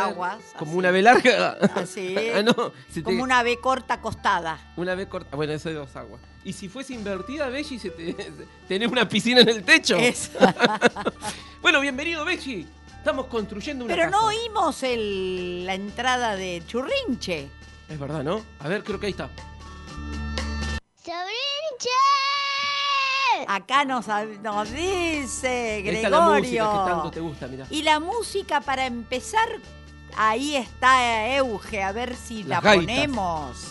aguas. Como así. una B larga. Así. ah, no. se te- Como una B corta acostada. Una vez corta. Bueno, eso es dos aguas. Y si fuese invertida, Belly, se te... tenés una piscina en el techo. Es- Bueno, bienvenido, Belly. Estamos construyendo una Pero casa. no oímos el- la entrada de Churrinche. Es verdad, ¿no? A ver, creo que ahí está. ¡Sobrinche! Acá nos, nos dice Ahí está la música que Gregorio. tanto te gusta, mirá. Y la música para empezar, ahí está Euge, a ver si Las la gaitas. ponemos.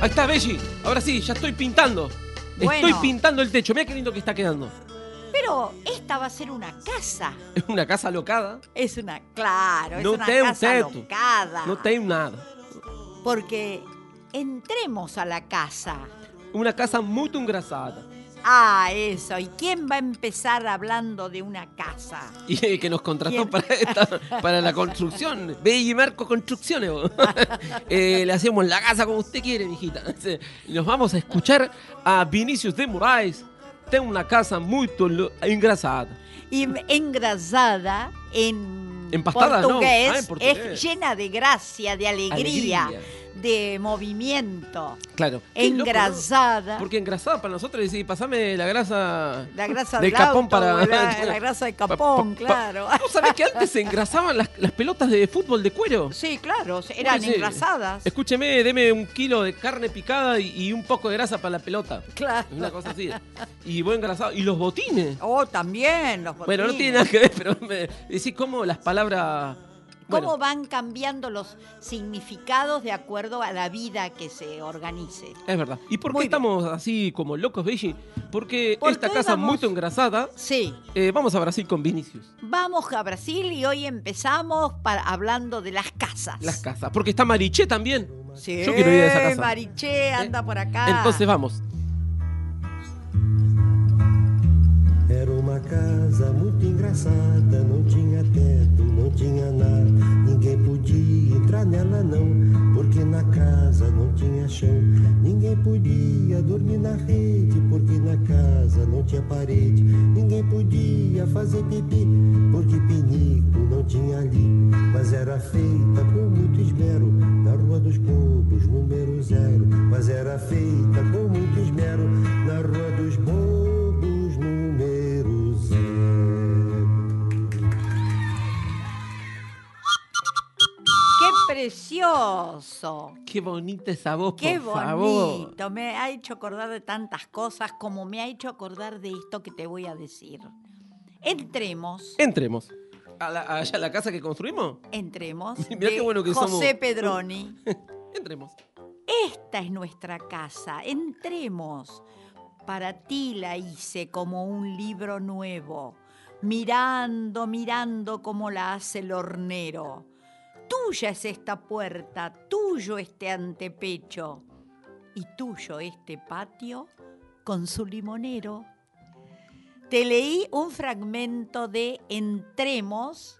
Ahí está, Belly. Ahora sí, ya estoy pintando. Estoy pintando el techo. Mira qué lindo que está quedando. Pero esta va a ser una casa. Es una casa locada. Es una, claro, es No una casa teto. locada. No tengo nada. Porque entremos a la casa. Una casa muy engrasada. Ah, eso. ¿Y quién va a empezar hablando de una casa? Y eh, que nos contrató para, esta, para la construcción. Belly Marco Construcciones. Eh, le hacemos la casa como usted quiere, mijita. Nos vamos a escuchar a Vinicius de Moraes. Tengo una casa muy engrasada. Y engrasada en Empastada, ¿no? portugués, Ah, en portugués. es llena de gracia, de alegría, Alegría. De movimiento. Claro. Qué loco, ¿no? Engrasada. Porque engrasada para nosotros decir, pasame la grasa La grasa del capón auto, para. la, la grasa de pa- capón, pa- claro. ¿Vos sabés que antes se engrasaban las, las pelotas de fútbol de cuero? Sí, claro, eran engrasadas. Escúcheme, deme un kilo de carne picada y, y un poco de grasa para la pelota. Claro. Una cosa así. Y buen engrasado. Y los botines. Oh, también los Bueno, no botines. tiene nada que ver, pero me decís cómo las palabras. ¿Cómo Bueno, van cambiando los significados de acuerdo a la vida que se organice? es verdad. ¿Y por qué Muy bien. estamos así como locos, Belli? Porque ¿Por esta casa vamos? muy engrasada. Sí, eh, vamos a Brasil con Vinicius. vamos a Brasil y hoy empezamos para, hablando de las casas. Las casas. Porque está Mariché también. Sí, Yo quiero ir a esa casa. Mariché anda por acá. Entonces vamos. Era uma casa muito engraçada, não tinha teto, não tinha nada. Nela não, porque na casa não tinha chão. Ninguém podia dormir na rede, porque na casa não tinha parede. Ninguém podia fazer pipi, porque pinico não tinha ali. Mas era feita com muito esmero, na Rua dos Bobos, número zero. Mas era feita com muito esmero, na Rua dos Bobos, precioso! Qué bonita esa voz, ¡Qué por favor. bonito! Me ha hecho acordar de tantas cosas como me ha hecho acordar de esto que te voy a decir. Entremos, Entremos. ¿A la, allá a la casa que construimos? entremos. Mirá de qué bueno que José somos. Pedroni. Entremos. Esta es nuestra casa. Entremos. Para ti la hice como un libro nuevo, mirando, mirando como la hace el hornero. Tuya es esta puerta, tuyo este antepecho y tuyo este patio con su limonero. Te leí un fragmento de Entremos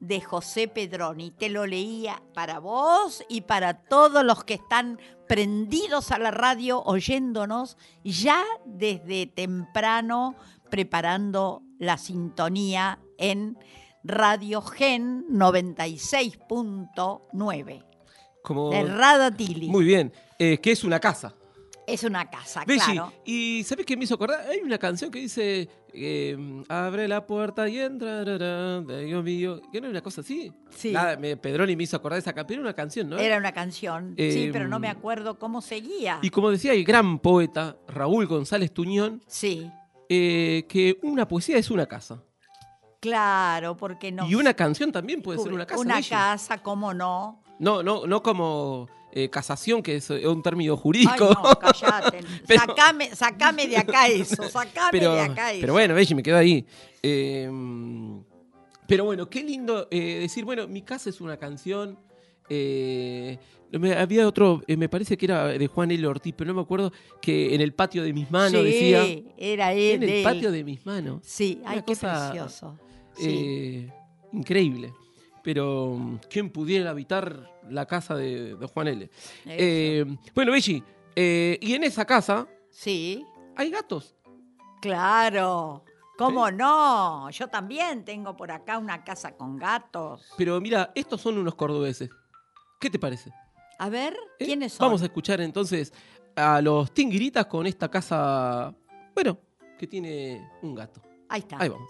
de José Pedroni. Te lo leía para vos y para todos los que están prendidos a la radio oyéndonos ya desde temprano preparando la sintonía en Radio Gen 96.9 Como... de Radatili. Muy bien. Eh, que es una casa. Es una casa, Belli, claro. y ¿sabes qué me hizo acordar? Hay una canción que dice eh, Abre la puerta y entra, ra, ra, Dios mío. ¿Que no es una cosa así? Sí. Nada, me, Pedroni me hizo acordar de esa canción. Era una canción, ¿no? Era una canción, sí, pero no me acuerdo cómo seguía. Y como decía el gran poeta Raúl González Tuñón, Sí, eh, que una poesía es una casa. Claro, porque no. Y una canción también puede ser una casa. Una casa, cómo no. No, no, no como eh, casación, que es eh, un término Ay, jurídico. no, callate. Pero- Sacame, sacame de acá eso, sacame pero, de acá eso. pero bueno, Belli, me quedo ahí. Eh, pero bueno, qué lindo eh, decir, bueno, mi casa es una canción. eh, me- había otro, me parece que era de Juan L. Ortiz, pero no me acuerdo, que en el patio de mis manos sí, decía. era él. En el él. patio de mis manos. Sí, ay, una qué cosa, precioso. Sí. Eh, increíble. pero mm, ¿quién pudiera habitar la casa de, de Juan L? Eh, bueno, Belli, eh, y en esa casa sí, hay gatos. claro. ¿Cómo no? Yo también tengo por acá una casa con gatos. Pero mira, estos son unos cordobeses. ¿Qué te parece? A ver. ¿quiénes son? Vamos a escuchar entonces a los tinguiritas con esta casa, bueno, que tiene un gato. Ahí está. Ahí vamos.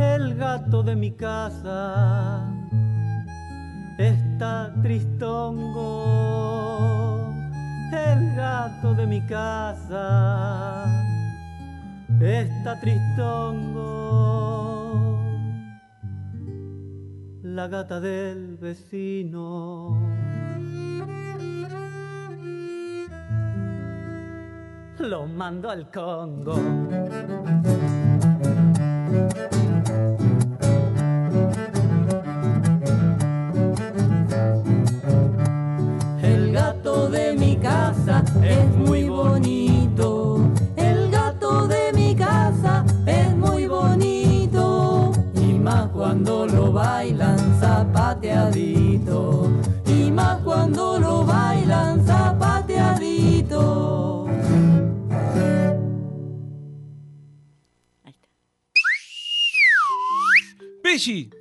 El gato de mi casa está tristongo. El gato de mi casa está tristongo. La gata del vecino. Lo mando al Congo.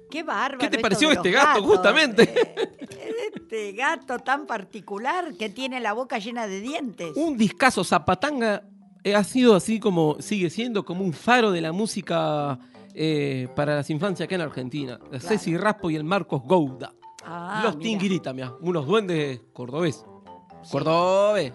Qué bárbaro. ¿Qué te pareció este gato, gatos. justamente? Eh, Este gato tan particular que tiene la boca llena de dientes. un discazo Zapatanga eh, ha sido así como, sigue siendo como un faro de la música eh, para las infancias acá en Argentina. La Ceci Raspo y el Marcos Gouda. Ah, Los mirá, unos duendes cordobés. Cordobés.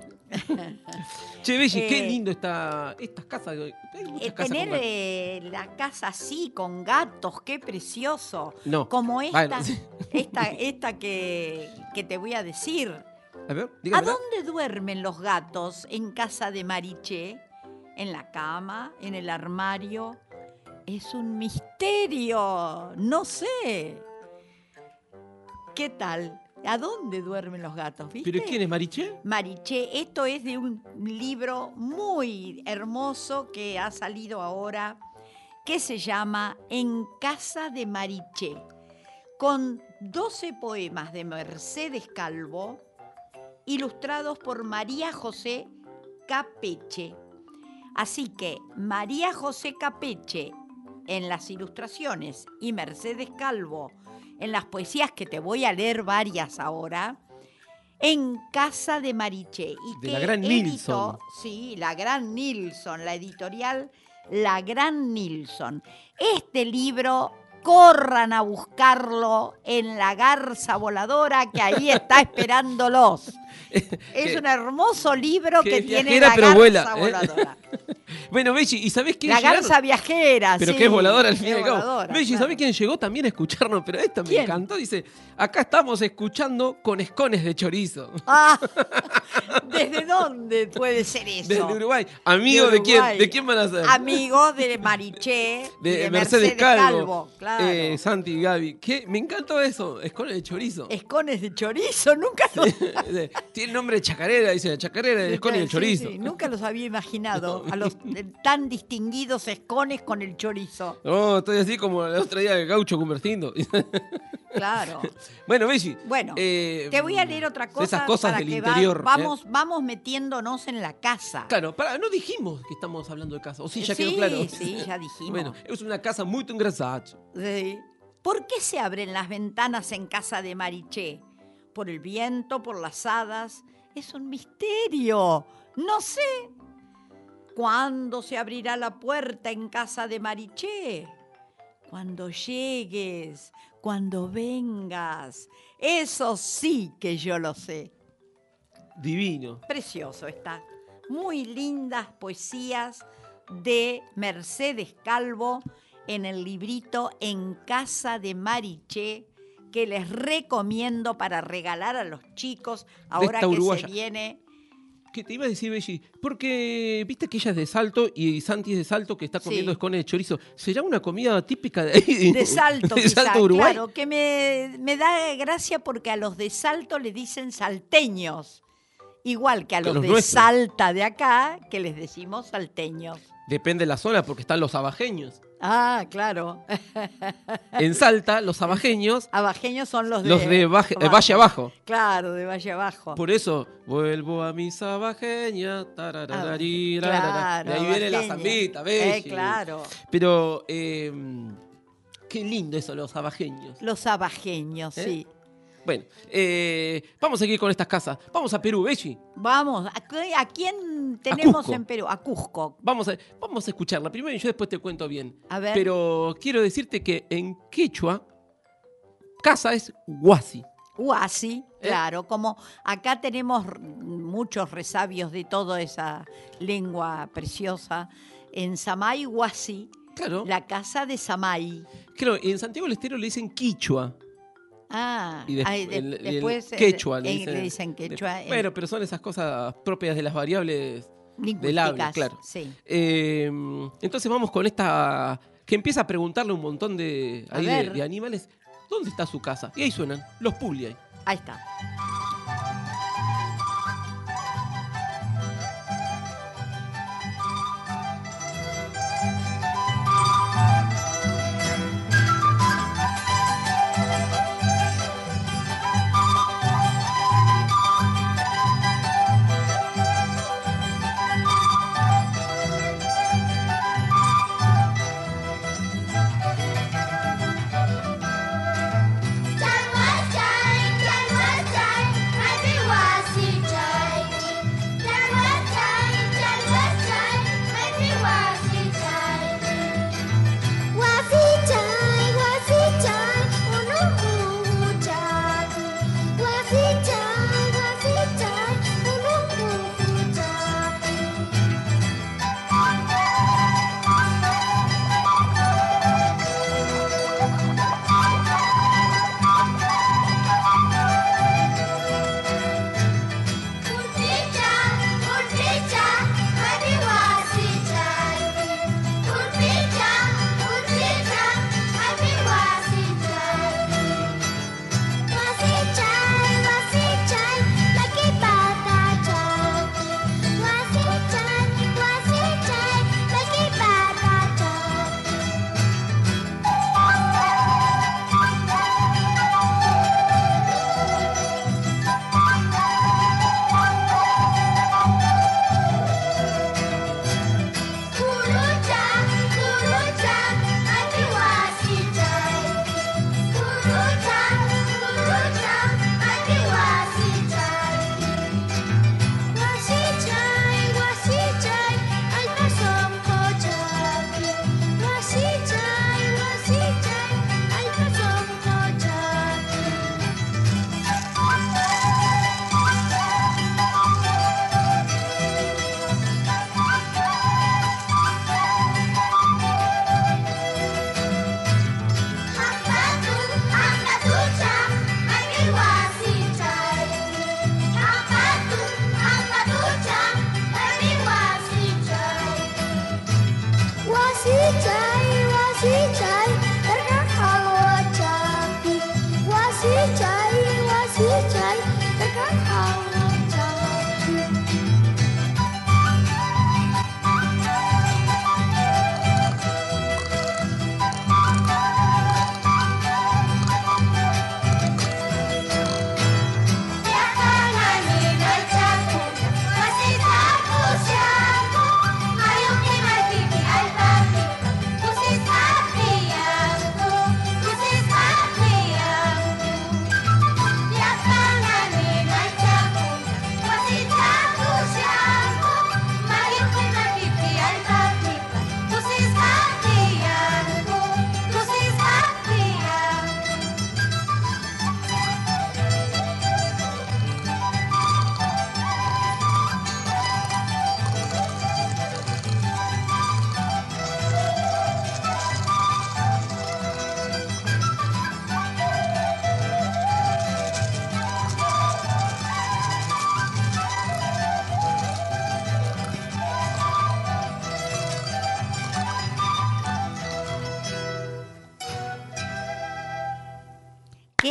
Che, Belli, Eh, qué lindo está estas casas. Hay Eh, casas tener con eh, la casa así, con gatos, qué precioso. No. Como esta, Bueno, esta, esta que, que te voy a decir. A ver, ¿A dónde duermen los gatos en casa de Mariché? ¿En la cama? ¿En el armario? Es un misterio. No sé. ¿Qué tal? ¿A dónde duermen los gatos? ¿Viste? ¿Pero quién es Mariché? Mariché, esto es de un libro muy hermoso que ha salido ahora, que se llama En casa de Mariché, con 12 poemas de Mercedes Calvo, ilustrados por María José Capeche. Así que María José Capeche en las ilustraciones y Mercedes Calvo en las poesías que te voy a leer varias ahora, en casa de Mariché. Y De que la gran editó- Nilsson. Sí, la gran Nilsson, la editorial La Gran Nilsson. Este libro, corran a buscarlo en la garza voladora que ahí está esperándolos. Es un hermoso libro que que tiene viajera, la pero garza vuela, ¿eh? voladora. Bueno, Belli, ¿y sabés quién La llegaron? garza viajera, Pero sí. que es voladora al fin y al cabo. voladora, Belli, claro. ¿sabés quién llegó también a escucharnos? Pero esta me ¿Quién? encantó. Dice, acá estamos escuchando con escones de chorizo. Ah, ¿Desde dónde puede ser eso? Desde Uruguay. ¿Amigo de, quién? Uruguay. ¿De quién van a ser? Amigo de Mariché, de, Mercedes, Calvo. claro. Eh, Santi y Gaby. ¿Qué? Me encantó eso. Escones de chorizo. Escones de chorizo, nunca lo... Tiene nombre de chacarera, dice. Chacarera, el escone y el chorizo. nunca los había imaginado a los eh, tan distinguidos escones con el chorizo. No, estoy así como el otro día el gaucho Cumertindo. Claro. bueno, Belli. Bueno, eh, te voy a leer otra cosa Esas cosas para del que va- interior. ¿eh? vamos, vamos metiéndonos en la casa. Claro, para, no dijimos que estamos hablando de casa. O sí, ya Sí, quedó claro. sí, ya dijimos. Bueno, es una casa muy engrasada. Sí. ¿Por qué se abren las ventanas en casa de Mariché? ¿Por el viento? ¿Por las hadas? Es un misterio. No sé. ¿Cuándo se abrirá la puerta en casa de Mariché? Cuando llegues, cuando vengas. Eso sí que yo lo sé. Divino. Precioso está. Muy lindas poesías de Mercedes Calvo en el librito En casa de Mariché que les recomiendo para regalar a los chicos ahora que uruguaya. se viene. ¿Qué te iba a decir, Belli? Porque viste que ella es de Salto y Santi es de Salto que está comiendo Sí. escones de chorizo. ¿Será una comida típica de ahí? De Salto, de quizá, Salto, Uruguay. claro, que me, me da gracia porque a los de Salto le dicen salteños, igual que a Que los, los de nuestros. Salta de acá, que les decimos salteños. Depende de la zona porque están los abajeños. Ah, claro. En Salta, los abajeños, Abajeños son los de... los de Baje- eh, Valle Abajo. Claro, de Valle Abajo. Por eso, vuelvo a mis abajeñas. Ah, claro, de ahí viene la zambita, Eh, Belli. claro. Pero, eh, qué lindo eso, los abajeños. Los abajeños, ¿Eh? sí. Bueno, eh, vamos a seguir con estas casas. Vamos a Perú, Belli. Vamos, ¿a, quién tenemos en Perú? A Cusco. Vamos a, vamos a escucharla primero y yo después te cuento bien. A ver. Pero quiero decirte que en quechua, casa es huasi. Huasi, ¿Eh? claro, como acá tenemos muchos resabios de toda esa lengua preciosa. En Samay, Huasi, Claro. la casa de Samay. Claro, en Santiago del Estero le dicen quichua. Ah, Y ay, de- el- el después eh, quechua le dicen quechua. en Bueno, pero son esas cosas propias de las variables del habla, claro. Sí. Eh, entonces vamos con esta que empieza a preguntarle un montón de, ahí de, de animales. ¿Dónde está su casa? Y ahí suenan los Pugliai. Ahí está.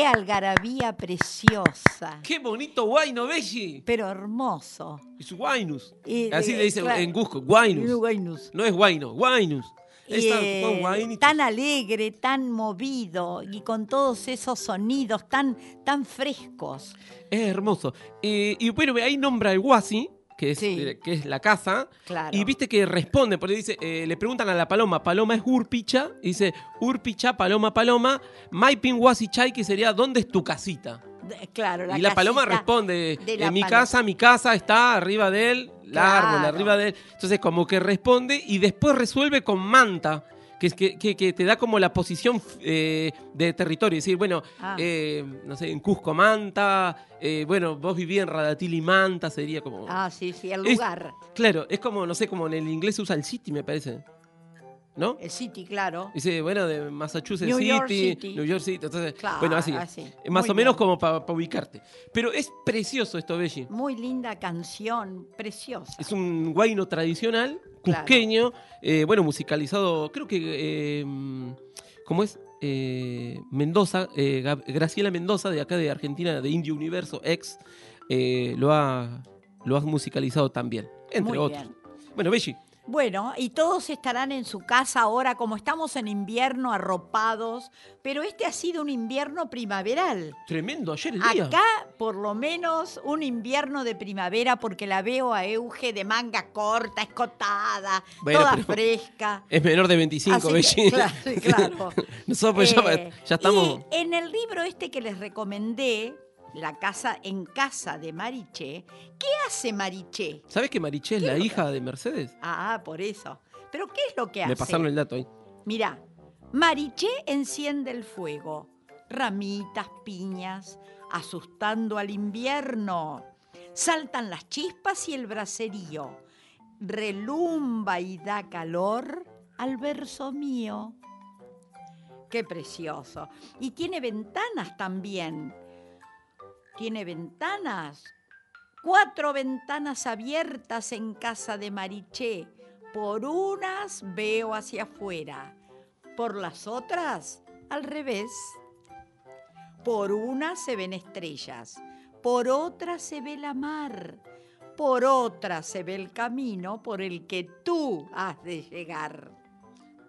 Qué algarabía preciosa. Qué bonito Guayno, Belli. Pero hermoso. Es Guainus. Y- Así eh, le dicen claro. en Cusco, Guainus. Guainus. No es Guayno, Guainus. Eh, tan alegre, tan movido y con todos esos sonidos tan, tan frescos. Es hermoso. Eh, y bueno, ahí nombra el Guasi, que es, Sí. eh, que es la casa. Claro. Y viste que responde, porque dice, eh, le preguntan a la paloma, paloma es Urpicha, y dice, Urpicha, paloma, paloma, Maipin Chay, que sería, ¿dónde es tu casita? De- Claro, la y la paloma responde, de la en mi paloma. casa, mi casa está arriba de él, la Claro. árbol, arriba de él. Entonces como que responde y después resuelve con manta, que, te da como la posición eh, de territorio. Es decir, bueno, Ah. eh, no sé, en Cusco manta, eh, bueno, vos vivías en Radatili manta, sería como... Ah, sí, sí, el Es- lugar. Claro, es como, no sé, como en el inglés se usa el city, me parece. ¿No? El City, claro. Dice, bueno, de Massachusetts New City, York City. New York City. Entonces, Claro, bueno, así. así. Más Muy o menos bien. como para ubicarte. Pero es precioso esto, Belli. Muy linda canción, preciosa. Es un guayno tradicional, Claro. cusqueño, eh, bueno, musicalizado, creo que, eh, ¿cómo es? Eh, Mendoza, eh, Graciela Mendoza, de acá de Argentina, de Indio Universo, ex, eh, lo, ha, lo ha musicalizado también, entre Muy otros. bien. Bueno, Belli, Bueno, y todos estarán en su casa ahora, como estamos en invierno, arropados, pero este ha sido un invierno primaveral. tremendo, ayer el día. Acá, por lo menos, un invierno de primavera, porque la veo a Euge de manga corta, escotada, Bueno, toda fresca. Es menor de 25, Así que, claro, claro. Nosotros pues, ya, Eh, ya estamos... Y en el libro este que les recomendé, La casa en casa de Mariché, ¿qué hace Mariché? ¿Sabes que Mariché es ¿Qué la hija de Mercedes? Ah, por eso. ¿Pero qué es lo que hace? Me pasaron el dato ahí. Mirá, Mariché enciende el fuego, ramitas, piñas, asustando al invierno. Saltan las chispas y el braserío. Relumba y da calor al verso mío. Qué precioso. Y tiene ventanas también. Tiene ventanas. Cuatro ventanas abiertas en casa de Mariché. Por unas veo hacia afuera, por las otras al revés. Por una se ven estrellas, por otra se ve la mar, por otra se ve el camino por el que tú has de llegar.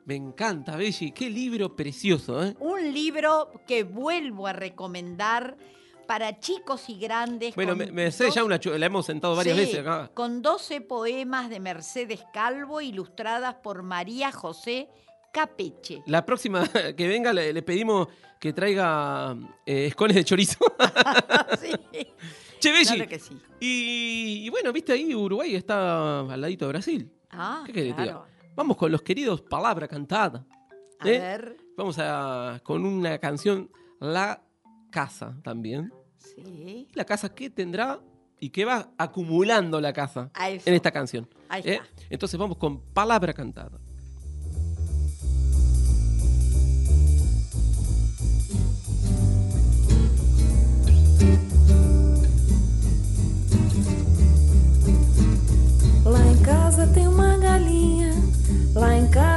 Me encanta, Belli. Qué libro precioso, ¿eh? Un libro que vuelvo a recomendar para chicos y grandes. Bueno, Me- dos- ya una la hemos sentado varias Sí, veces acá. Con 12 poemas de Mercedes Calvo ilustradas por María José Capeche. La próxima que venga le, le pedimos que traiga eh, escones de chorizo. Sí, che, Belli. claro que sí. Y, y bueno, viste ahí Uruguay está al ladito de Brasil. Ah, ¿Qué querés claro. Vamos con los queridos Palabra Cantada. A ¿eh? ver, Vamos a con una canción La Casa también. sí. La casa que tendrá y que va acumulando la casa en esta canción. Ahí ¿eh? está. Entonces vamos con Palabra Cantada. Lá em casa tem uma galinha. Lá em casa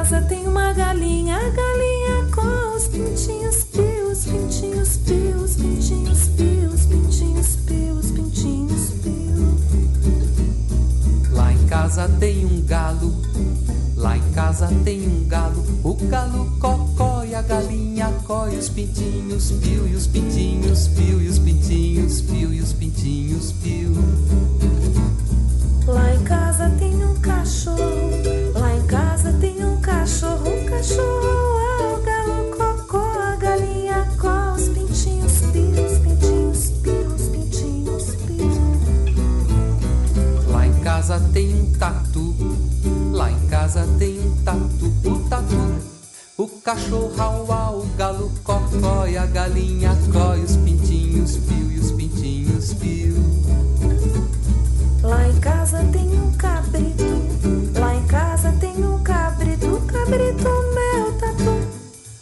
casa tem um galo, lá em casa tem um galo. O galo cocó e a galinha coi os pintinhos pio e os pintinhos pio e os pintinhos pio e os pintinhos pio. Lá em casa tem um cachorro. Lá em casa tem um cachorro. O cachorro casa tem um tatu, lá em casa tem um tatu, o tatu. O cachorro auá, o galo cocó e a galinha coi os pintinhos pio e os pintinhos pio. Lá em casa tem um cabrito. Lá em casa tem um cabrito. O cabrito meu tatu.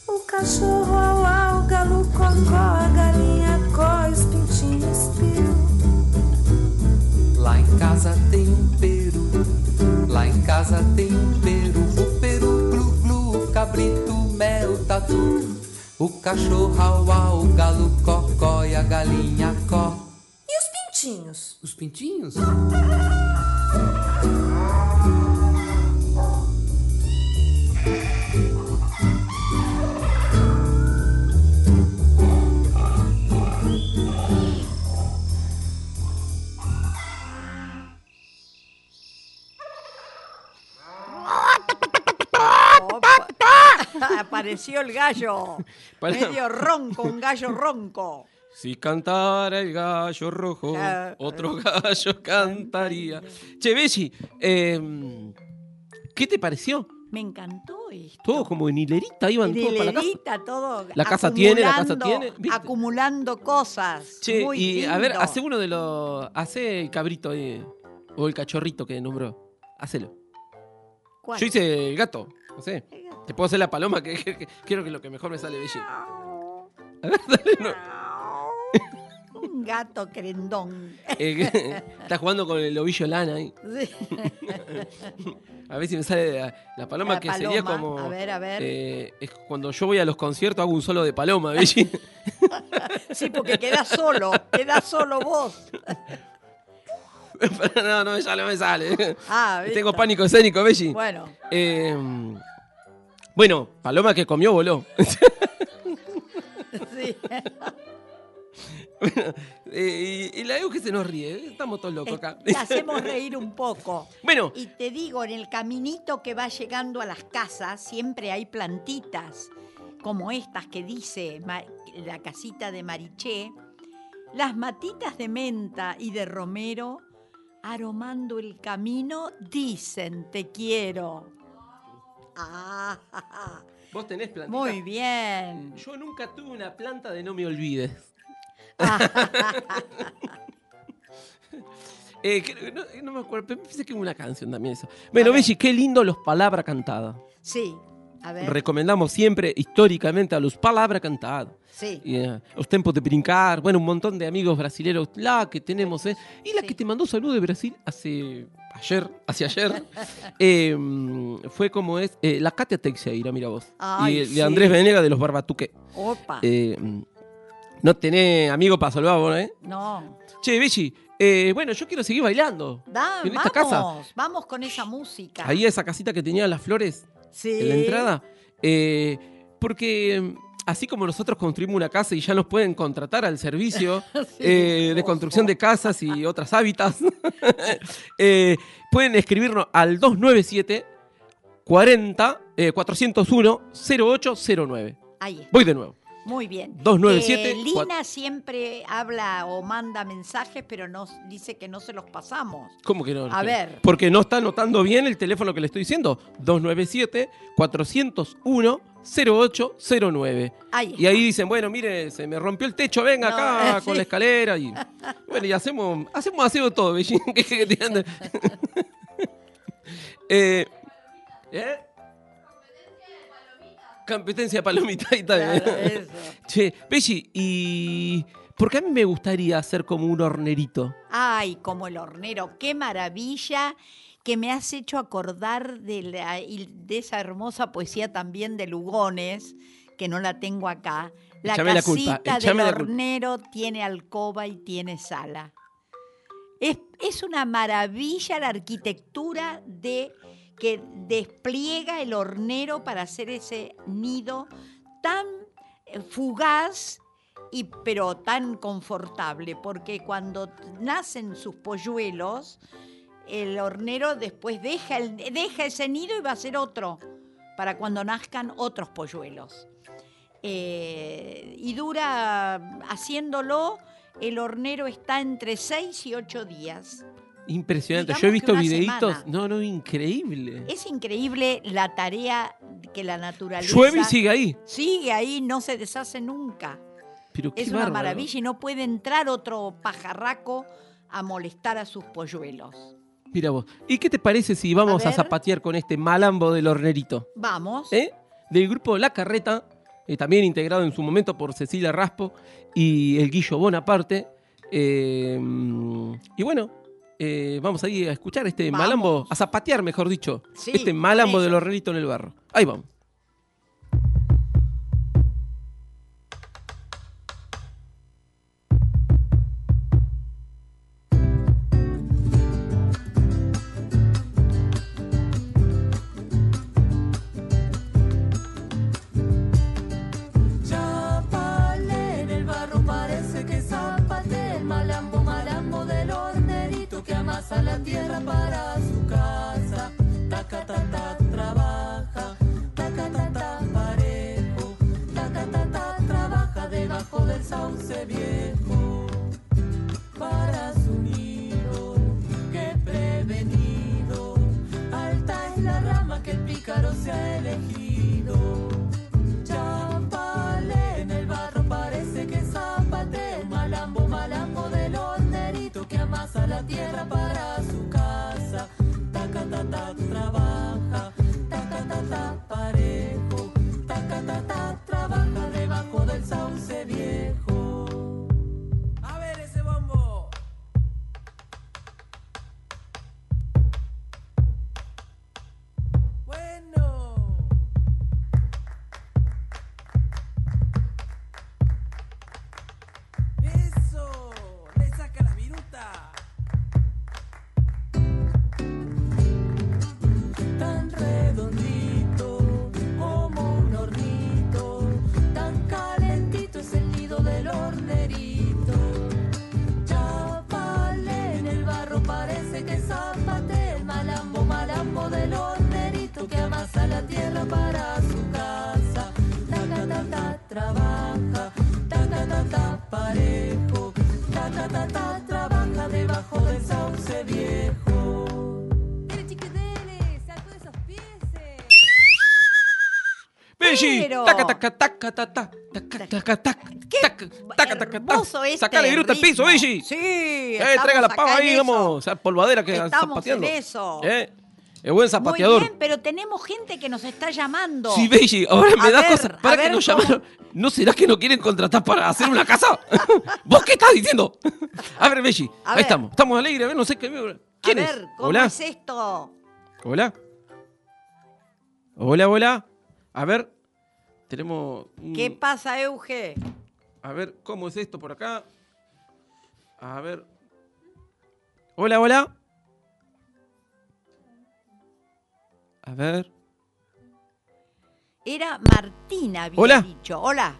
O cachorro au au, o galo cocó, a galinha coi os pintinhos piu. Lá em casa tem um casa tem um peru, o peru glu glu, o cabrito mel tatu, o cachorro au au, o galo cocó có e a galinha có. E os pintinhos? Os pintinhos? Apareció el gallo. Para- Medio ronco, un gallo ronco. Si cantara el gallo rojo, otro gallo cantaría. Che, Belli, eh, ¿qué te pareció? Me encantó esto. Todo como en hilerita, iban En todos para la casa. hilerita, todo. La casa tiene, la casa tiene, ¿viste? Acumulando cosas. Che, Muy y a ver, hace uno de los. Hace el cabrito ahí, o el cachorrito que nombró. Hacelo. ¿Cuál? Yo hice el gato, no sé. Te puedo hacer la paloma, que, que- que- quiero que lo que mejor me sale, Belli. A ver, dale, no. Un gato crendón. Eh, está jugando con el ovillo lana ahí. Sí. A ver si me sale la, la paloma, La que sería como. a ver, a ver. eh, es cuando yo voy a los conciertos hago un solo de paloma, Belli. Sí, porque queda solo, queda solo vos. Pero no, no me sale, no me sale. Ah. Tengo pánico escénico, Belli. Bueno, Eh, bueno, paloma que comió voló. sí. Eh, y, y la EU que se nos ríe, estamos todos locos acá. Te hacemos reír un poco. Bueno, Y te digo, en el caminito que va llegando a las casas siempre hay plantitas, como estas que dice la casita de Mariché, las matitas de menta y de romero, aromando el camino, dicen te quiero. Vos tenés plantita. muy bien. Yo nunca tuve una planta de no me olvides. Eh, que- no, no me acuerdo, pensé que hubo una canción también eso. Bueno. Belli, qué lindo los palabras cantadas. Sí. Recomendamos siempre, históricamente, a los palabras cantadas. Sí. Eh, los tiempos de brincar, bueno, un montón de amigos brasileños, la que tenemos, ¿eh? Y la Sí. que te mandó salud de Brasil hace ayer, hace ayer, eh, fue como es eh, la Katia Teixeira, mira vos. Ay, y de. Andrés Venega de los Barbatuque. Opa. Eh, no tenés amigo para saludar vos, ¿eh? no. Che, eh, bueno, yo quiero seguir bailando. Da, en vamos, esta casa. vamos con esa música. Ahí esa casita que tenía las flores sí. en la entrada. Eh, porque mm, así como nosotros construimos una casa y ya nos pueden contratar al servicio eh, de construcción de casas y otras hábitats, eh, pueden escribirnos al 297 40 eh, 401 0809. Ahí. Voy de nuevo. Muy bien. 297, Eh, Lina siempre habla o manda mensajes, pero nos dice que no se los pasamos. ¿Cómo que no? A ver. Porque no está anotando bien el teléfono que le estoy diciendo. 297 401 0809. Ahí Y ahí dicen, bueno, mire, se me rompió el techo, venga No, acá sí. con la escalera. Y bueno, y hacemos, hacemos aseo todo, eh, ¿eh? Competencia palomita, bien. Claro, eso. Che, Belli, y. Porque a mí me gustaría ser como un hornerito. Ay, como el hornero, qué maravilla que me has hecho acordar de, la- y de esa hermosa poesía también de Lugones, que no la tengo acá. La Échame la culpa, casita del la culpa. hornero tiene alcoba y tiene sala. Es, es una maravilla la arquitectura de que despliega el hornero para hacer ese nido tan eh, fugaz y pero tan confortable, porque cuando nacen sus polluelos, el hornero después deja, deja ese nido y va a hacer otro, para cuando nazcan otros polluelos. Eh, y dura, haciéndolo, el hornero está entre 6 y 8 días. Impresionante. Digamos Yo he visto videitos. semana. No, no, increíble. Es increíble la tarea que la naturaleza... Llueve y sigue ahí. Sigue ahí, no se deshace nunca. Pero qué Es una bárbaro. maravilla y no puede entrar otro pajarraco a molestar a sus polluelos. Mira vos. ¿Y qué te parece si vamos a, zapatear con este malambo del hornerito? Vamos. ¿Eh? Del grupo La Carreta, eh, también integrado en su momento por Cecilia Raspo y el Guillo Bonaparte. Eh, y bueno, eh, vamos ahí a escuchar este Vamos. malambo, a zapatear, mejor dicho. Sí, este malambo eso. del hornerito en el barro. Ahí vamos. Amasa la tierra para su casa. Taca, ta, ta, trabaja, taca, ta, ta, parejo, taca, ta, ta, trabaja debajo del sauce viejo para su nido, que prevenido, alta es la rama que el pícaro se ha elegido. Tierra para Pero- taca, taca, taca, taca, taca, taca, taca, taca, taca, taca, este Sacale viruta al piso. Belli. Sí, Eh, traiga la pava ahí, vamos. Esa polvadera que Estamos zapateando. en eso. Eh, el buen Muy zapateador. bien, pero tenemos gente que nos está llamando. Sí, Belli, ahora me A da ver, cosa. a Para que nos llamaron. ¿No será que no quieren contratar para hacer una casa? ¿Vos qué estás diciendo? A ver, Belli, A ahí ver. estamos. Estamos alegres, a ver, no sé qué. ¿Quién a es? ver, ¿cómo Hola. es esto? Hola. Hola, hola. A ver. Tenemos. un- ¿Qué pasa, Euge? A ver, ¿cómo es esto por acá? A ver. Hola, hola. A ver. Era Martina, había Hola. dicho. Hola.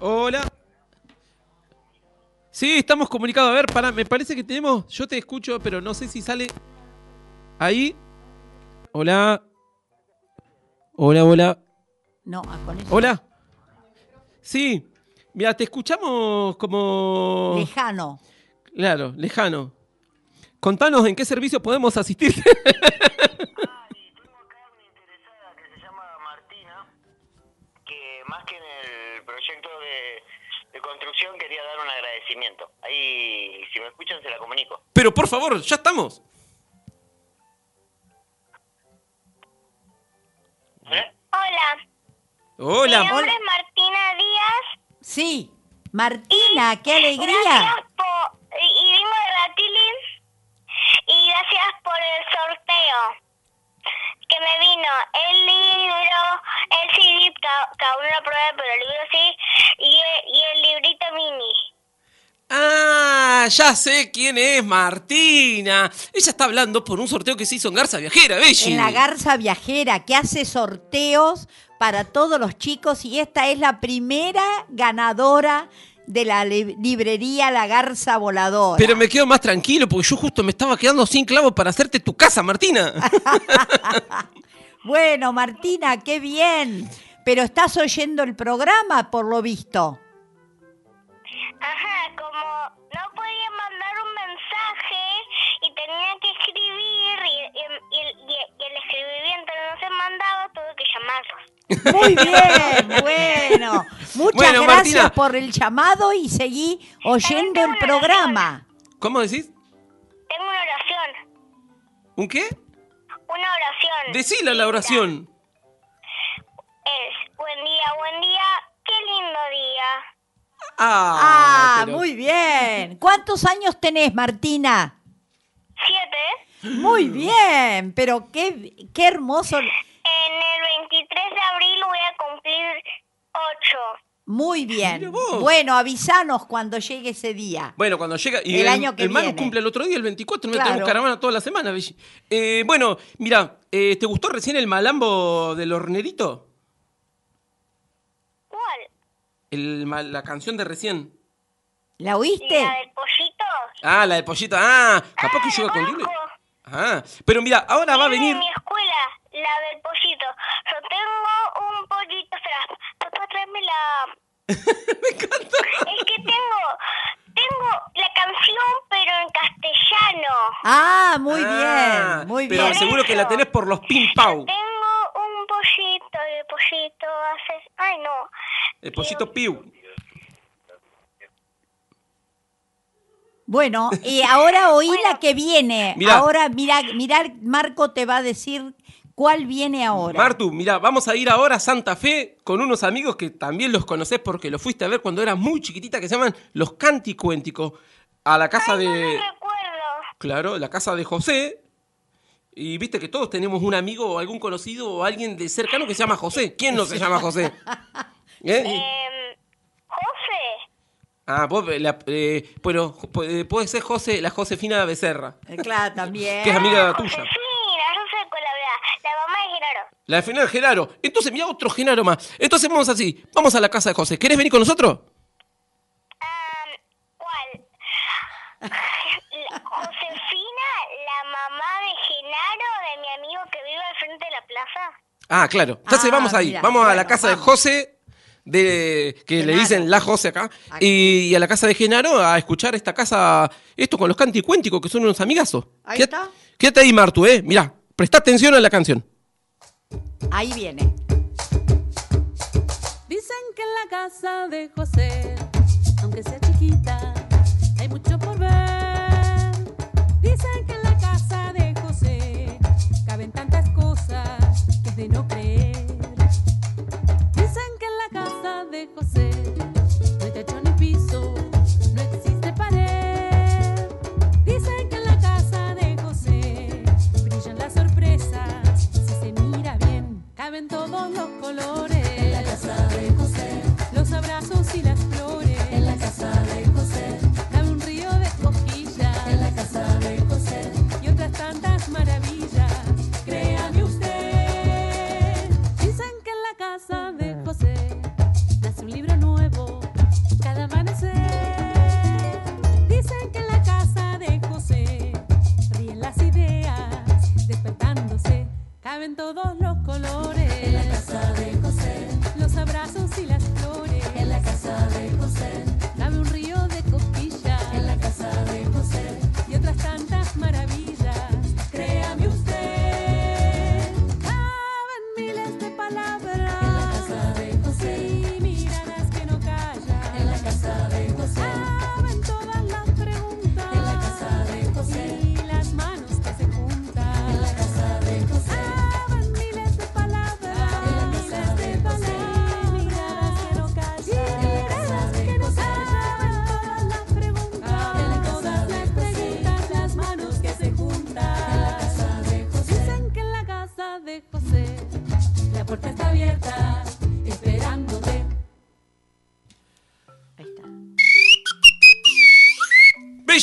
Hola. Sí, estamos comunicados. A ver, para, me parece que tenemos. Yo te escucho, pero no sé si sale. Ahí. Hola. Hola, hola. No, ah, con eso. Hola. Sí. Mira, te escuchamos como. Lejano. Claro, lejano. Contanos en qué servicio podemos asistir. Tengo acá una interesada que se llama Martina, que más que en el proyecto de, de construcción quería dar un agradecimiento. Ahí, si me escuchan, se la comunico. Pero por favor, ya estamos. ¿Eh? Hola, Hola. mi nombre es Martina Díaz. Sí. Martina, qué y alegría. Gracias por, y, de Ratilis y gracias por el sorteo que me vino el libro, el CD, ca- cada uno lo probé, pero el libro sí, y el, y el librito mini. Ah, ya sé quién es Martina. Ella está hablando por un sorteo que se hizo en Garza Viajera, Belli. En la Garza Viajera, que hace sorteos para todos los chicos y esta es la primera ganadora de la li- librería La Garza Voladora. Pero me quedo más tranquilo porque yo justo me estaba quedando sin clavo para hacerte tu casa, Martina. Bueno, Martina, qué bien. Pero estás oyendo el programa, por lo visto. Ajá, como no podía mandar un mensaje y tenía que escribir y, y- y- y- y el escribimiento no se mandaba, tuve que llamarlos. Muy bien, bueno. Muchas Bueno, gracias Martina. por el llamado y seguí oyendo el programa. ¿Cómo decís? Tengo una oración, ¿Un qué? una oración. Decila la oración. Es, buen día, buen día, qué lindo día. Ah, pero- muy bien. ¿Cuántos años tenés, Martina? Siete, Muy bien, pero qué, qué hermoso. en el 23 de abril voy a cumplir ocho. Muy bien. Bueno, avisanos cuando llegue ese día. Bueno, cuando llega. Y El año que el viene. cumple el otro día, el 24. No Claro. tenemos caravana toda la semana. Eh, bueno, mira, eh, ¿te gustó recién el malambo del hornerito? ¿Cuál? El ma- la canción de recién. ¿La ¿Y oíste? la del pollito? Ah, la del pollito. Ah, capaz que Ah, llega la con Lili. Ah, pero mira, ahora va a venir. de mi escuela, la del pollito. Yo tengo un pollito. Espera, papá, tráeme la... Me encanta. Es que tengo... Tengo la canción, pero en castellano. Ah, muy Ah, bien, muy Pero bien. seguro que la tenés por los pin pau. Tengo El pollito piu. Bueno, y ahora oí la que viene. Mirá. Ahora, mira, mirar, Marco te va a decir cuál viene ahora. Martu, mira, vamos a ir ahora a Santa Fe con unos amigos que también los conocés porque los fuiste a ver cuando eras muy chiquitita, que se llaman los Canticuénticos. A la casa Ay, no de. Claro, la casa de José. Y viste que todos tenemos un amigo o algún conocido o alguien de cercano que se llama José. ¿Quién no se llama José? ¿Eh? Em, José. Ah, vos, la- eh, bueno, pu- eh, puede ser José, la Josefina Becerra, Eh, Claro, también. que es amiga tuya. Josefina, yo sé cuál habla. La mamá de Genaro. La de final Genaro. Entonces, mira otro Genaro más. Entonces vamos así. Vamos a la casa de José. ¿Querés venir con nosotros? Am, ¿Cuál? La- Josefina, la mamá de Genaro, de mi amigo que vive al frente de la plaza. Ah, claro. Entonces Ah, vamos ahí. mira, vamos a la casa de. José, de que le dicen la José acá, y a la casa de Genaro a escuchar esta casa, esto con los canticuénticos, que son unos amigazos. Ahí Quédate- está. Quédate ahí, Martu, eh. Mirá, presta atención a la canción. Ahí viene. Dicen que en la casa de José, aunque sea chiquita, hay mucho por ver. Dicen que en la casa de José caben tantas cosas que es de no creer. De José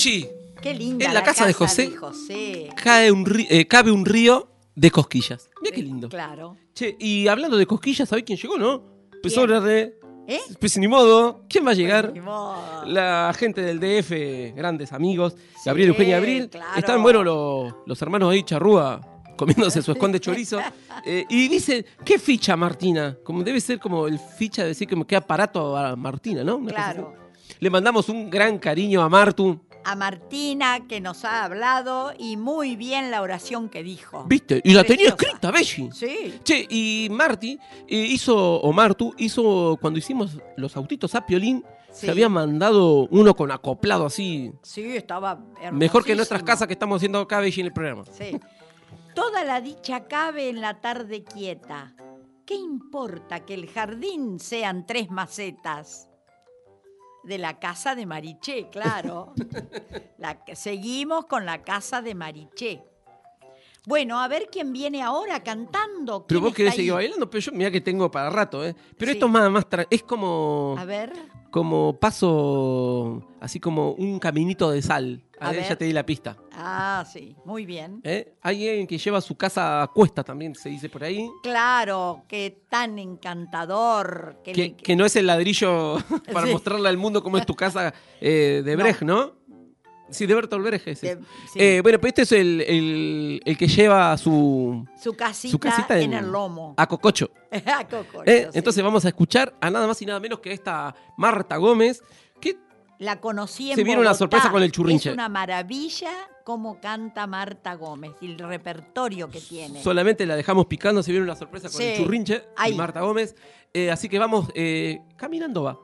Belli, Qué linda. En la casa de José. José. cae un rí- eh, cabe un río de cosquillas. Mira qué lindo. Claro. Che, y hablando de cosquillas, ¿sabés quién llegó, no? Pues ahora re- ¿Eh? Pues ni modo. ¿Quién va a llegar? Ni modo. La gente del DF, grandes amigos, Sí, Gabriel Eugenia Abril. claro. Están, bueno, los, los hermanos ahí, Charrúa, comiéndose su esconde chorizo. Eh, y dice, ¿qué ficha Martina? Como debe ser como el ficha de decir que me queda aparato a Martina, ¿no? Una Claro. Le mandamos un gran cariño a Martu. A Martina que nos ha hablado y muy bien la oración que dijo. ¿Viste? Y la tenía escrita, Belli. Sí. Che, y Marti eh, hizo, o Martu hizo, cuando hicimos los autitos a Piolín, Sí. se había mandado uno con acoplado así. Sí, estaba Mejor que nuestras casas que estamos haciendo acá, en el programa. Sí. Toda la dicha cabe en la tarde quieta. ¿Qué importa que el jardín sean tres macetas? De la casa de Mariché, claro. La seguimos con la casa de Mariché. Bueno, a ver quién viene ahora cantando. Pero ¿Quién vos querés ahí? seguir bailando, pero yo mira que tengo para rato, ¿eh? Pero Sí. esto es más, más es como, A ver, como paso, así como un caminito de sal. A, A ver, ya te di la pista. ah, sí, muy bien. ¿eh? Hay alguien que lleva su casa a cuesta también, se dice por ahí. Claro, qué tan encantador. Que Que, le- que no es el ladrillo para Sí. mostrarle al mundo cómo es tu casa eh, de No. Brecht, ¿no? Sí, de Bertolt Brecht es de- ese. sí, Eh, bueno, pero este es el, el- el que lleva su, su, casita su casita en, en- el lomo. a Cococho. A Cococho, ¿eh? sí. Entonces vamos a escuchar a nada más y nada menos que esta Marta Gómez, que La conocí en Se viene una sorpresa con el churrinche. Es una maravilla cómo canta Marta Gómez y el repertorio que tiene. solamente la dejamos picando, se viene una sorpresa con Sí. el churrinche Ahí. y Marta Gómez. Eh, así que vamos, eh, caminando va.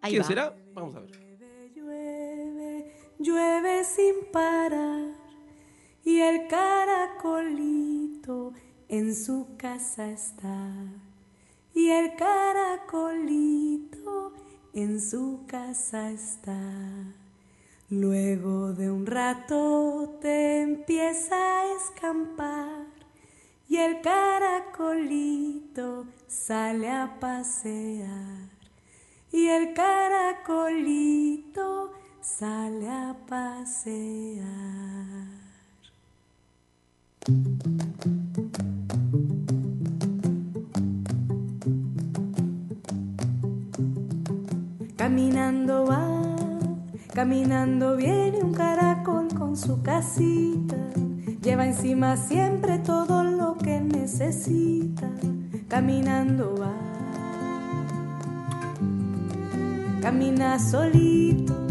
Ahí ¿Quién va. será? Vamos a ver. Llueve, sin parar y el caracolito en su casa está. Y el caracolito en su casa está. Luego de un rato te empieza a escampar y el caracolito sale a pasear. Y el caracolito sale a pasear. Caminando va, caminando viene un caracol con su casita. Lleva encima siempre todo lo que necesita. Caminando va, camina solito.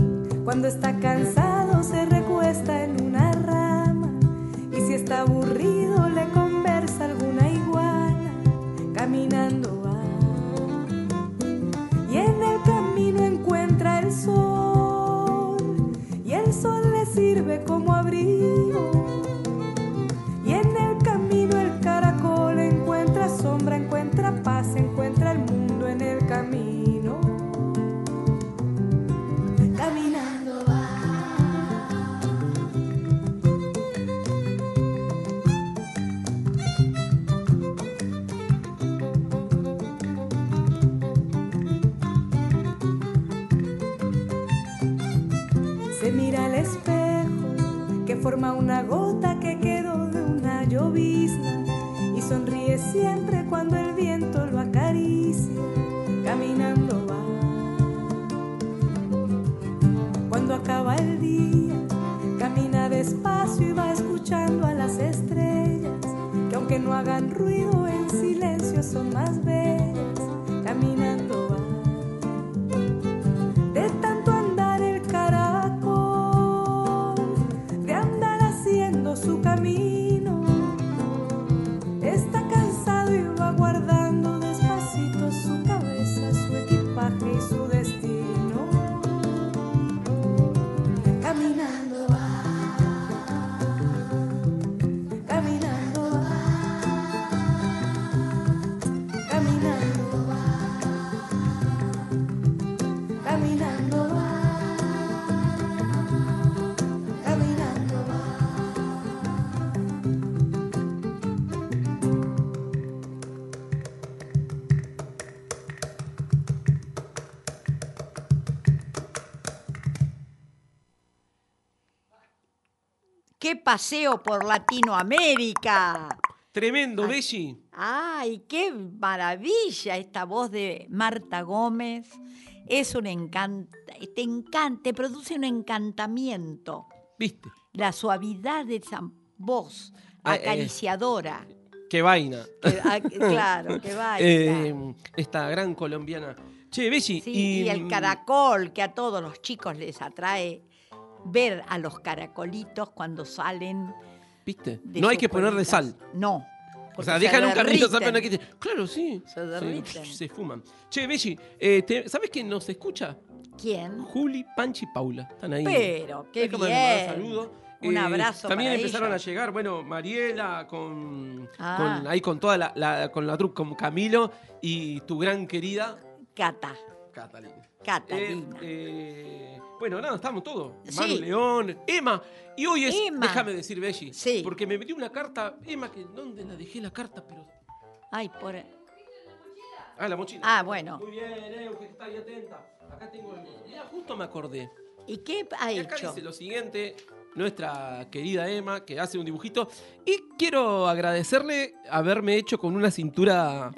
Cuando está cansado se recuesta en una rama. Y si está aburrido le conversa alguna iguana. Caminando va. Y en el camino encuentra el sol. Y el sol le sirve como abrigo. Y en el camino el caracol encuentra sombra, encuentra paz, encuentra el mundo en el camino. Una gota que quedó de una llovizna y sonríe siempre cuando el viento paseo por Latinoamérica! Tremendo, Belli. ¡Ay, qué maravilla esta voz de Marta Gómez! Es un encanto, te encanta, te produce un encantamiento. ¿Viste? La suavidad de esa voz Ah, eh. acariciadora. Qué vaina. Que- ah, claro, que baila. Eh, esta gran colombiana. Che, Belli. Sí, y, el caracol que a todos los chicos les atrae ver a los caracolitos cuando salen. ¿Viste? No hay que ponerle sal. No. O sea, se dejan un camino, derriten. saben aquí. Claro, sí. Se derriten. Se, fuman. Che, Belli, eh, te- ¿sabes quién nos escucha? ¿Quién? Juli, Panchi y Paula. Están ahí. Pero, qué bien. saludo. Un Eh, abrazo También para empezaron ellos. a llegar, bueno, Mariela, con, Ah. con- ahí con toda la, la- con la truc, con Camilo y tu gran querida Cata, Catalina. Catalina. Eh, eh, Bueno, nada, estamos todos. Sí. Manu León, Emma. Y hoy es, Emma. déjame decir, Belli. Sí. Porque me metió una carta, Emma, que ¿dónde la dejé la carta? Pero. Ay, por... Ah, la mochila. Ah, bueno. Muy bien, Euge, está ahí atenta. Acá tengo el. Mira, justo me acordé. ¿Y qué ha Y acá hecho? dice lo siguiente, nuestra querida Emma, que hace un dibujito. Y quiero agradecerle haberme hecho con una cintura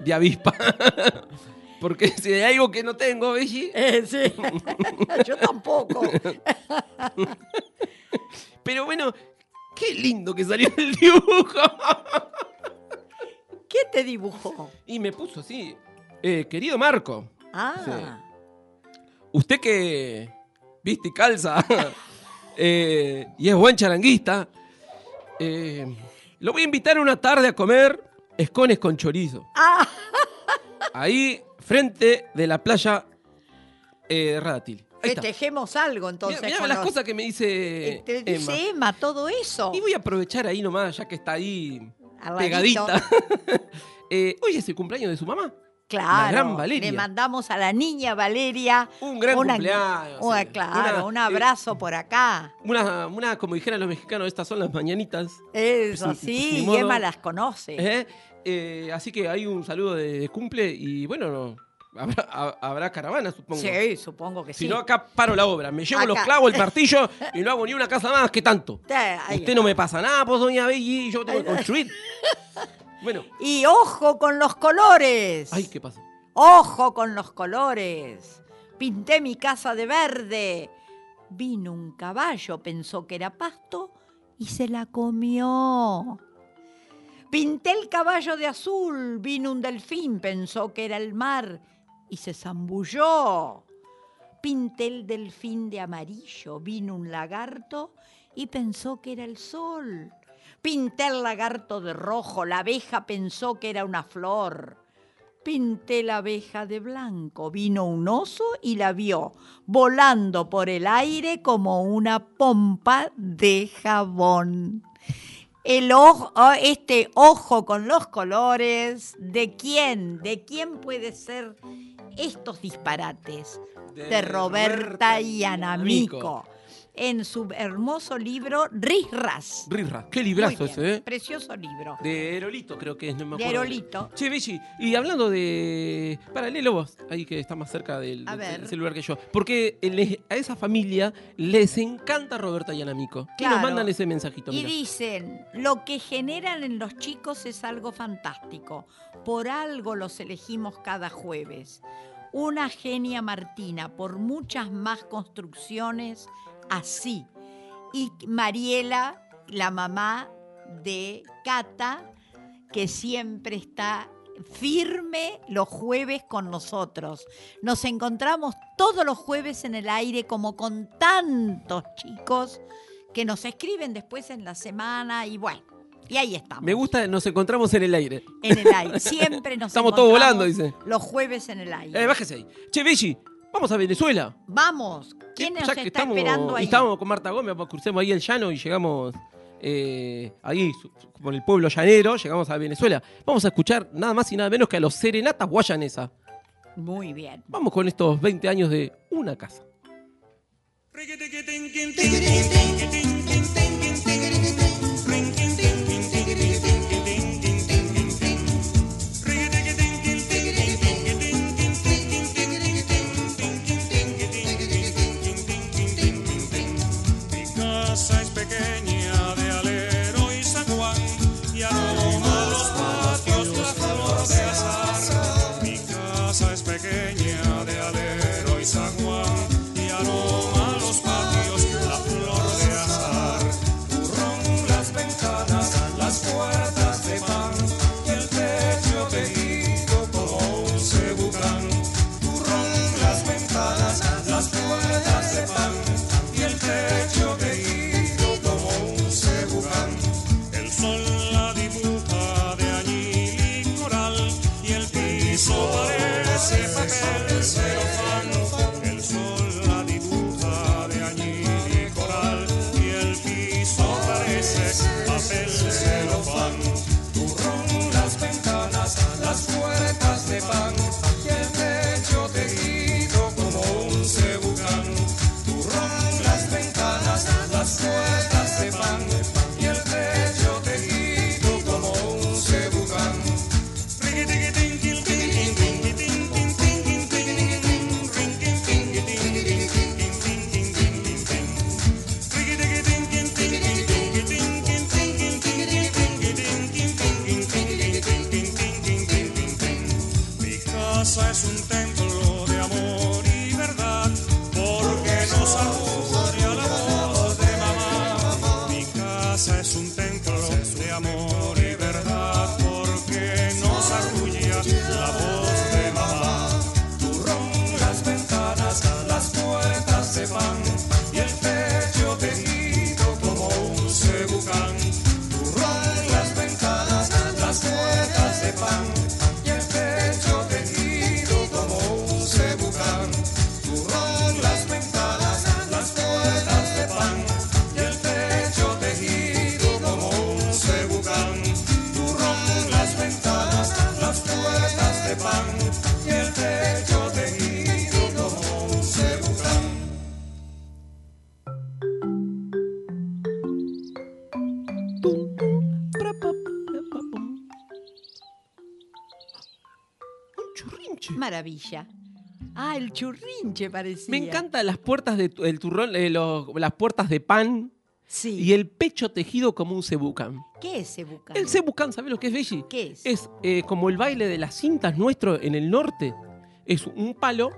de avispa. Porque si hay algo que no tengo, Belli, Eh, sí. Yo tampoco. Pero bueno, qué lindo que salió el dibujo. ¿Qué te dibujó? Y me puso así. eh, querido Marco, Ah, usted que viste y calza eh, y es buen charanguista, eh, lo voy a invitar una tarde a comer escones con chorizo. ah, Ahí, frente de la playa eh, Rátil. Ahí está. festejemos algo entonces. Mirá, mirá con las los- cosas que me dice, Te Emma. dice Emma todo eso. Y voy a aprovechar ahí nomás, ya que está ahí pegadita. Eh, hoy es el cumpleaños de su mamá. Claro. La gran Valeria. Le mandamos a la niña Valeria Un gran una- cumpleaños. una- sí. claro, Una, un eh, abrazo por acá. Una, una, como dijeran los mexicanos, estas son las mañanitas. Eso sí, y. Emma las conoce. ¿eh? Eh, así que hay un saludo de, de cumple y bueno, no, habrá, ha- habrá caravana, supongo. Sí, supongo que Si sí. no, acá paro la obra. Me llevo los clavos, el martillo y no hago ni una casa más que tanto. Eh, Usted no me pasa nada, pues, doña Belli, yo tengo que construir. Bueno, Y ojo con los colores. ay, ¿qué pasa? Ojo con los colores. Pinté mi casa de verde. Vino un caballo, pensó que era pasto y se la comió. Pinté el caballo de azul, vino un delfín, pensó que era el mar y se zambulló. Pinté el delfín de amarillo, vino un lagarto y pensó que era el sol. Pinté el lagarto de rojo, la abeja pensó que era una flor. Pinté la abeja de blanco, vino un oso y la vio, volando por el aire como una pompa de jabón. El ojo, este ojo con los colores, ¿de quién? ¿De quién puede ser estos disparates? De De, Roberta Roberta Yanamico, Yanamico. En su hermoso libro Risras. Rirra, qué librazo ese, ¿eh? Precioso libro. De Erolito, creo que es, no me De acuerdo. Erolito. Che, Belli, y hablando de. Paralelo vos, ahí que está más cerca del, del ver. celular que yo. Porque les- a esa familia les encanta Roberta. Y Claro. nos mandan ese mensajito. Y dicen, lo que generan en los chicos es algo fantástico. Por algo los elegimos cada jueves. Una genia Martina, por muchas más construcciones así. Y Mariela, la mamá de Cata, que siempre está firme los jueves con nosotros. Nos encontramos todos los jueves en el aire como con tantos chicos que nos escriben después en la semana y bueno, y ahí estamos. Me gusta, nos encontramos en el aire. En el aire. Siempre nos Estamos todos encontramos volando, dice. Los jueves en el aire. Eh, bájese ahí. Che, Belli, vamos a Venezuela. Vamos. ¿Quién Ya nos que está estamos, esperando y ahí? estábamos con Marta Gómez, pues, crucemos ahí el llano y llegamos eh, ahí, en el pueblo llanero, llegamos a Venezuela. Vamos a escuchar nada más y nada menos que a los Serenatas Guayanesa. Muy bien. Vamos con estos 20 años de una casa. Maravilla. Ah, el churrinche parecía. Me encantan las puertas de el turrón, eh, los- las puertas de pan Sí. y el pecho tejido como un cebucán. ¿Qué es ese bucán? El cebucán, ¿sabes lo que es, Belli? ¿Qué es? Es eh, como el baile de las cintas nuestro en el norte. Es un palo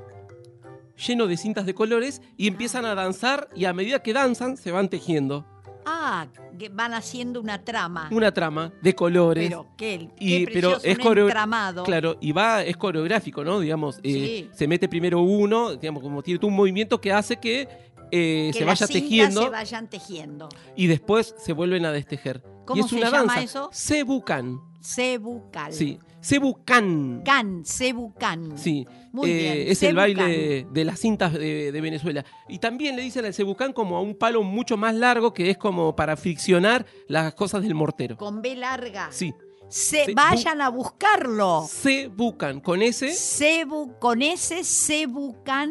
lleno de cintas de colores y empiezan a danzar y a medida que danzan se van tejiendo Ah, que van haciendo una trama. una trama de colores. Pero qué, y, qué pero es entramado. Claro, y va, es coreográfico, ¿no? Digamos, eh, Sí. se mete primero uno, digamos, como tiene todo un movimiento que hace que, eh, que se vaya tejiendo se vayan tejiendo. y después se vuelven a destejer. ¿Cómo y es se una llama danza. eso? Cebucan. Cebucal. Sí, Cebucan. Can, cebucán. Sí, Muy eh, bien, es el cebucán. baile de, las cintas de, de Venezuela. Y también le dicen al cebucán como a un palo mucho más largo que es como para friccionar las cosas del mortero. Con B larga. Sí, Se, vayan a buscarlo. cebucan con ese. Cebu, con ese cebucán,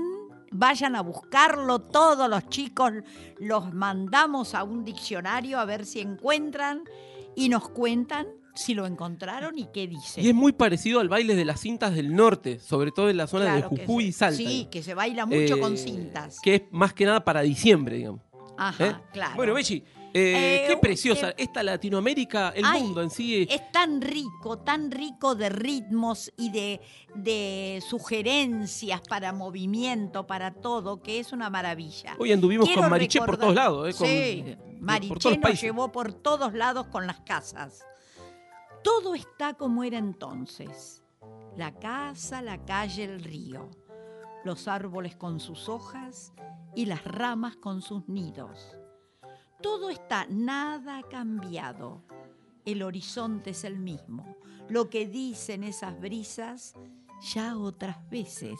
vayan a buscarlo. Todos los chicos los mandamos a un diccionario a ver si encuentran y nos cuentan si lo encontraron y qué dice. Y es muy parecido al baile de las cintas del norte, sobre todo en la zona Claro de Jujuy y Salta. Sí, que se baila mucho Eh, con cintas. Que es más que nada para diciembre, digamos. Ajá, ¿eh? claro. Bueno, Belli, eh, Eh, qué preciosa. eh, Esta Latinoamérica, el ay, mundo en sí. Es tan rico, tan rico de ritmos y de, de sugerencias para movimiento, para todo, que es una maravilla. Hoy anduvimos Quiero con Mariché por todos lados. ¿eh? Con- sí, eh, por Mariché nos llevó por todos lados con las casas. Todo está como era entonces. La casa, la calle, el río. Los árboles con sus hojas y las ramas con sus nidos. Todo está, nada ha cambiado. El horizonte es el mismo. Lo que dicen esas brisas, ya otras veces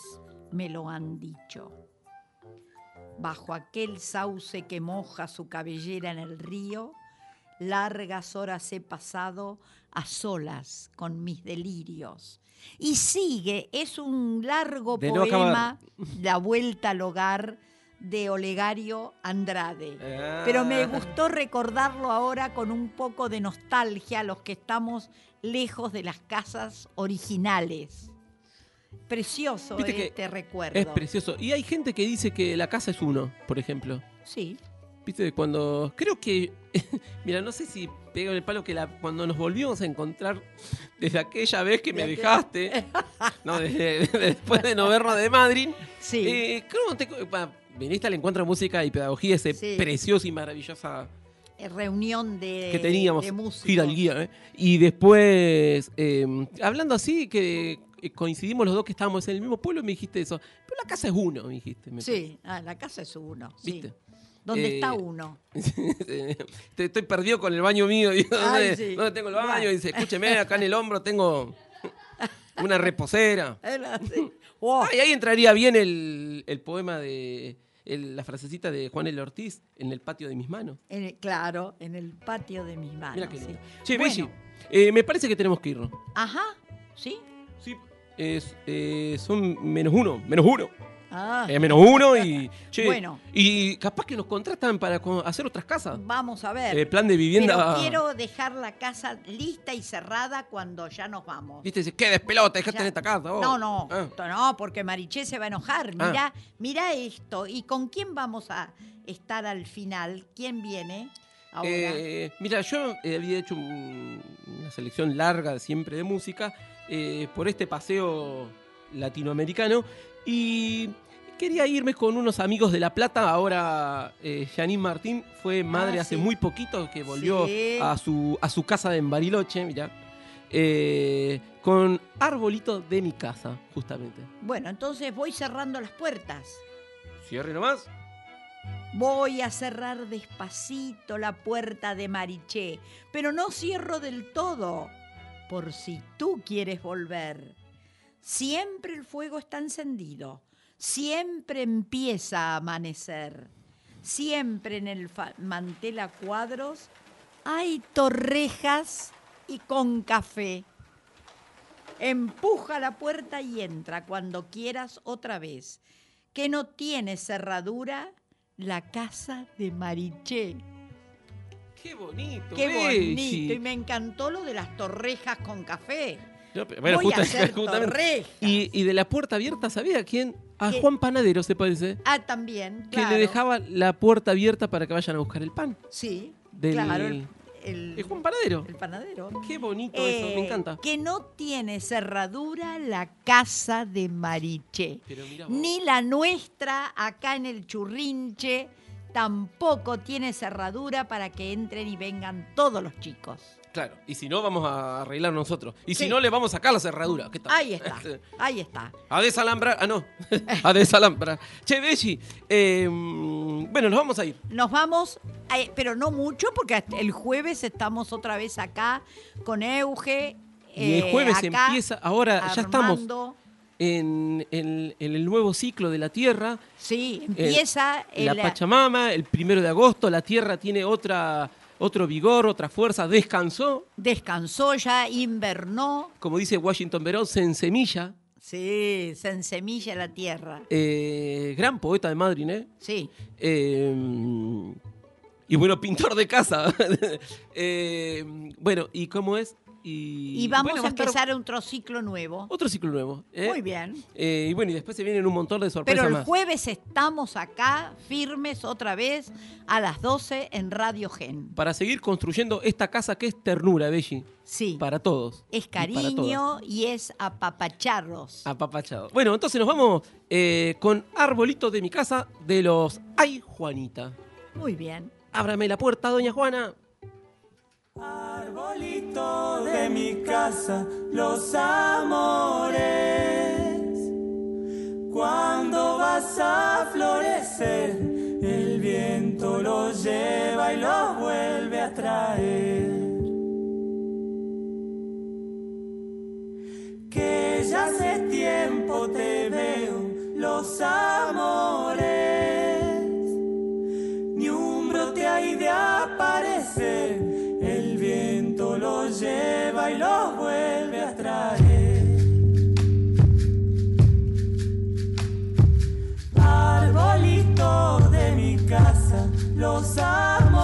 me lo han dicho. Bajo aquel sauce que moja su cabellera en el río, largas horas he pasado a solas con mis delirios. Y sigue, es un largo De no poema, La Vuelta al Hogar, de Olegario Andrade. Pero me Ah. gustó recordarlo ahora con un poco de nostalgia a los que estamos lejos de las casas originales. Precioso Viste este recuerdo. Es precioso. Y hay gente que dice que la casa es uno, por ejemplo. Sí. Viste, cuando. Creo que. Mira, no sé si pego en el palo que la, cuando nos volvimos a encontrar desde aquella vez que me dejaste. no, desde- después de no vernos de Madrid. Sí. eh, creo que te- pa, viniste al encuentro de música y pedagogía, ese Sí. preciosa y maravillosa Eh, Reunión de, que teníamos, de. Hidalguía, ¿eh? Y después, eh, hablando así, que coincidimos los dos que estábamos en el mismo pueblo, me dijiste eso. Pero la casa es uno, me dijiste. me Sí, ah, la casa es uno. sí. ¿Dónde Eh, está uno? Estoy perdido con el baño mío. Digo, Ay, ¿dónde, sí. dónde tengo el baño? Y dice, escúcheme, acá en el hombro tengo una reposera. Ah, y ahí entraría bien el, el poema de el- la frasecita de Juan El Ortiz en el patio de mis manos. en el- claro, en el patio de mis manos. Mira qué sí. Che, Bueno. Belli, eh, me parece que tenemos que irnos. Ajá, ¿sí? Sí. Es, eh, son menos uno, menos uno. Ah, Eh, menos uno y. Che, Bueno. Y capaz que nos contratan para co- hacer otras casas. vamos a ver. Eh, plan de vivienda. Pero quiero dejar la casa lista y cerrada cuando ya nos vamos. Viste, dice, qué despelota, dejaste Ya. en esta casa. vos". No, no, Ah. no, porque Mariché se va a enojar. Ah. Mira, mira esto. ¿Y con quién vamos a estar al final? ¿Quién viene ahora? Eh, mira, yo eh, había hecho un- una selección larga siempre de música eh, por este paseo latinoamericano y quería irme con unos amigos de La Plata. Ahora eh, Janine Martín fue madre Ah, hace sí. muy poquito que volvió Sí. a, su, a su casa de en Bariloche, mira, eh, con Arbolito de mi casa, justamente. Bueno, entonces voy cerrando las puertas. Cierre nomás. Voy a cerrar despacito la puerta de Mariché, pero no cierro del todo, por si tú quieres volver. Siempre el fuego está encendido, siempre empieza a amanecer, siempre en el mantel a cuadros hay torrejas y con café. Empuja la puerta y entra cuando quieras otra vez, que no tiene cerradura la casa de Mariché. Qué bonito. Qué Belli. bonito. Y me encantó lo de las torrejas con café. Bueno, Voy a justamente. Y, y de la puerta abierta, ¿sabía quién? A ¿Qué? Juan Panadero, se parece. Ah, también. Que le dejaba la puerta abierta para que vayan a buscar el pan. Sí, del- claro. El, el- Es Juan Panadero. el panadero. Qué bonito eso, Eh, me encanta. Que no tiene cerradura la casa de Mariché. Pero vos. Ni la nuestra acá en el Churrinche tampoco tiene cerradura para que entren y vengan todos los chicos. Claro, y si no, vamos a arreglar nosotros. Y si Sí. no, le vamos a sacar la cerradura. ¿Qué tal? Ahí está, ahí está. A desalambrar. Ah, no. a desalambrar. Che, Belli, eh, bueno, nos vamos a ir. Nos vamos, eh, pero no mucho, porque hasta el jueves estamos otra vez acá con Euge. Y el eh, jueves acá, empieza. Ahora ya estamos Armando. en, en- en el nuevo ciclo de la Tierra. Sí, empieza la Pachamama, el primero de agosto, la Tierra tiene otra, otro vigor, otra fuerza, descansó. descansó ya, invernó. Como dice Washington Verón, se ensemilla. Sí, se ensemilla la tierra. Eh, gran poeta de Madrid, ¿eh? Sí. Eh, y bueno, pintor de casa. Eh, bueno, ¿y cómo es? Y, Y vamos bueno, a empezar otro ciclo nuevo. Otro ciclo nuevo. ¿eh? Muy bien. Eh, y bueno, y después se vienen un montón de sorpresas Pero el más. jueves estamos acá, firmes otra vez, a las 12 en Radio Gen. Para seguir construyendo esta casa que es ternura, Belli. Sí. Para todos. Es y cariño y es apapacharros. Apapachado. Bueno, entonces nos vamos eh, con Arbolito de mi casa de los Ay Juanita. Muy bien. Ábrame la puerta, doña Juana. Arbolito de mi casa, los amores. Cuando vas a florecer, el viento los lleva y los vuelve a traer. Que ya hace tiempo te veo, los amores. Los amores,